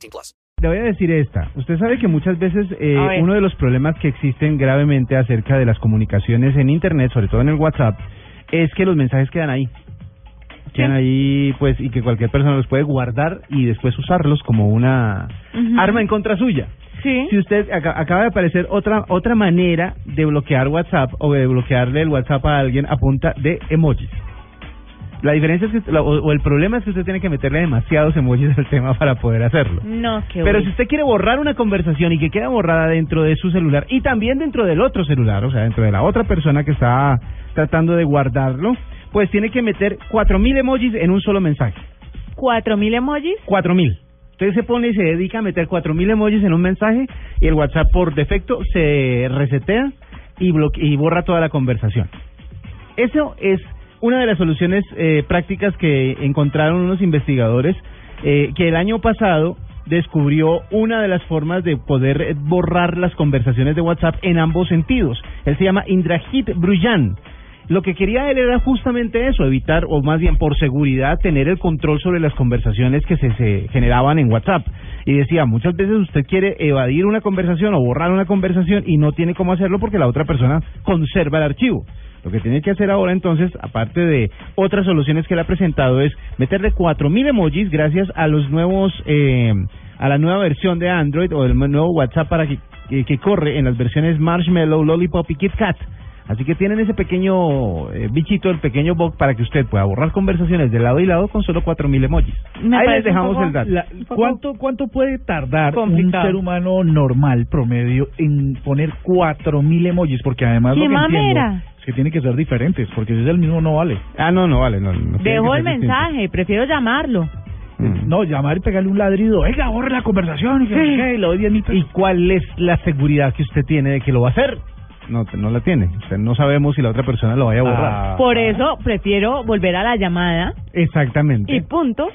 18 plus. Le voy a decir esta. Usted sabe que muchas veces eh, uno de los problemas que existen gravemente acerca de las comunicaciones en Internet, sobre todo en el WhatsApp, es que los mensajes quedan ahí. Quedan ahí, pues, y que cualquier persona los puede guardar y después usarlos como una Ujú. arma en contra suya. Sí. Si usted aca- acaba de aparecer otra otra manera de bloquear WhatsApp o de bloquearle el WhatsApp a alguien a punta de emojis. La diferencia es que, o, o el problema es que usted tiene que meterle demasiados emojis al tema para poder hacerlo. No, qué Pero si usted quiere borrar una conversación y que queda borrada dentro de su celular y también dentro del otro celular, o sea, dentro de la otra persona que está tratando de guardarlo, pues tiene que meter 4000 emojis en un solo mensaje. ¿Cuatro mil emojis? 4000. Entonces se pone y se dedica a meter 4000 emojis en un mensaje y el WhatsApp por defecto se resetea y, bloque- y borra toda la conversación. Eso es una de las soluciones eh, prácticas que encontraron unos investigadores eh, que el año pasado descubrió una de las formas de poder borrar las conversaciones de WhatsApp en ambos sentidos. Él se llama Indrajit Brujan. Lo que quería él era justamente eso, evitar, o más bien por seguridad, tener el control sobre las conversaciones que se, se generaban en WhatsApp. Y decía, muchas veces usted quiere evadir una conversación o borrar una conversación y no tiene cómo hacerlo porque la otra persona conserva el archivo. Lo que tiene que hacer ahora entonces, aparte de otras soluciones que él ha presentado, es meterle 4000 emojis gracias a los nuevos, eh, a la nueva versión de Android o el nuevo WhatsApp para que, que, que corre en las versiones Marshmallow, Lollipop y KitKat. Así que tienen ese pequeño eh, bichito, el pequeño bug, para que usted pueda borrar conversaciones de lado y lado con solo 4000 emojis. Me Ahí les dejamos poco- el dato. La- ¿cuánto, ¿Cuánto puede tardar Complicado. un ser humano normal, promedio, en poner 4000 emojis? Porque además ¡Qué lo que entiendo mamera! es que tienen que ser diferentes, porque si es el mismo no vale. Ah, no, no, vale. No, no tiene Dejo el distinto. mensaje, prefiero llamarlo. Mm. No, llamar y pegarle un ladrido, oiga, borre la conversación y que no sé qué, y le doy 10 mil pesos. ¿Y cuál es la seguridad que usted tiene de que lo va a hacer? No, no la tiene. No sabemos si la otra persona lo vaya a borrar. Ah. Por eso prefiero volver a la llamada Exactamente. y punto.